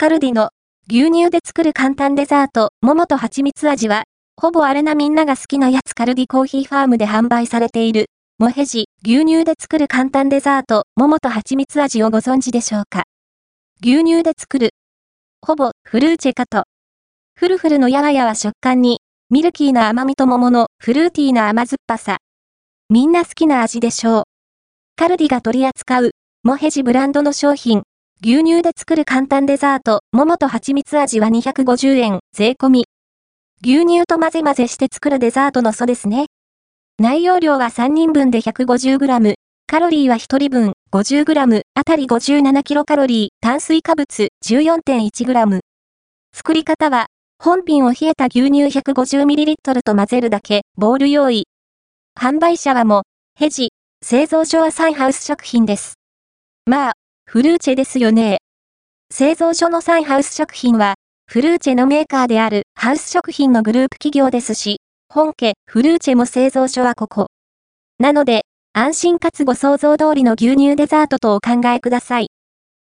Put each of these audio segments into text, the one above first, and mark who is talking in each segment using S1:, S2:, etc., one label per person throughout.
S1: カルディの牛乳で作る簡単デザート、桃と蜂蜜味は、ほぼあれなみんなが好きなやつカルディコーヒーファームで販売されている、モヘジ、牛乳で作る簡単デザート、桃と蜂蜜味をご存知でしょうか？牛乳で作る。ほぼ、フルーチェかと。フルフルのやわやわ食感に、ミルキーな甘みと桃のフルーティーな甘酸っぱさ。みんな好きな味でしょう。カルディが取り扱う、モヘジブランドの商品、牛乳で作る簡単デザート、桃と蜂蜜味は250円、税込み。牛乳と混ぜ混ぜして作るデザートの素ですね。内容量は3人分で 150g、カロリーは1人分 50g、あたり 57kcal、炭水化物 14.1g。作り方は、本品を冷えた牛乳 150ml と混ぜるだけ、ボール用意。販売者はも、ヘジ、製造所はサイハウス食品です。まあ、フルーチェですよね。製造所のサイハウス食品は、フルーチェのメーカーであるハウス食品のグループ企業ですし、本家フルーチェも製造所はここ。なので、安心かつご想像通りの牛乳デザートとお考えください。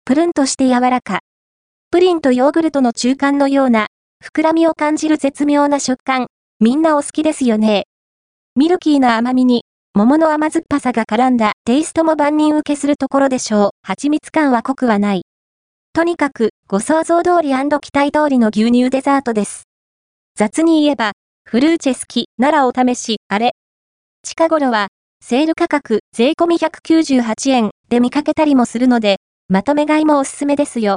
S1: プルンとして柔らか。プリンとヨーグルトの中間のような、膨らみを感じる絶妙な食感。みんなお好きですよね。ミルキーな甘みに、桃の甘酸っぱさが絡んだテイストも万人受けするところでしょう。蜂蜜感は濃くはない。とにかく、ご想像通り期待通りの牛乳デザートです。雑に言えば、フルーチェ好きならお試し、あれ。近頃は、セール価格税込198円で見かけたりもするので、まとめ買いもおすすめですよ。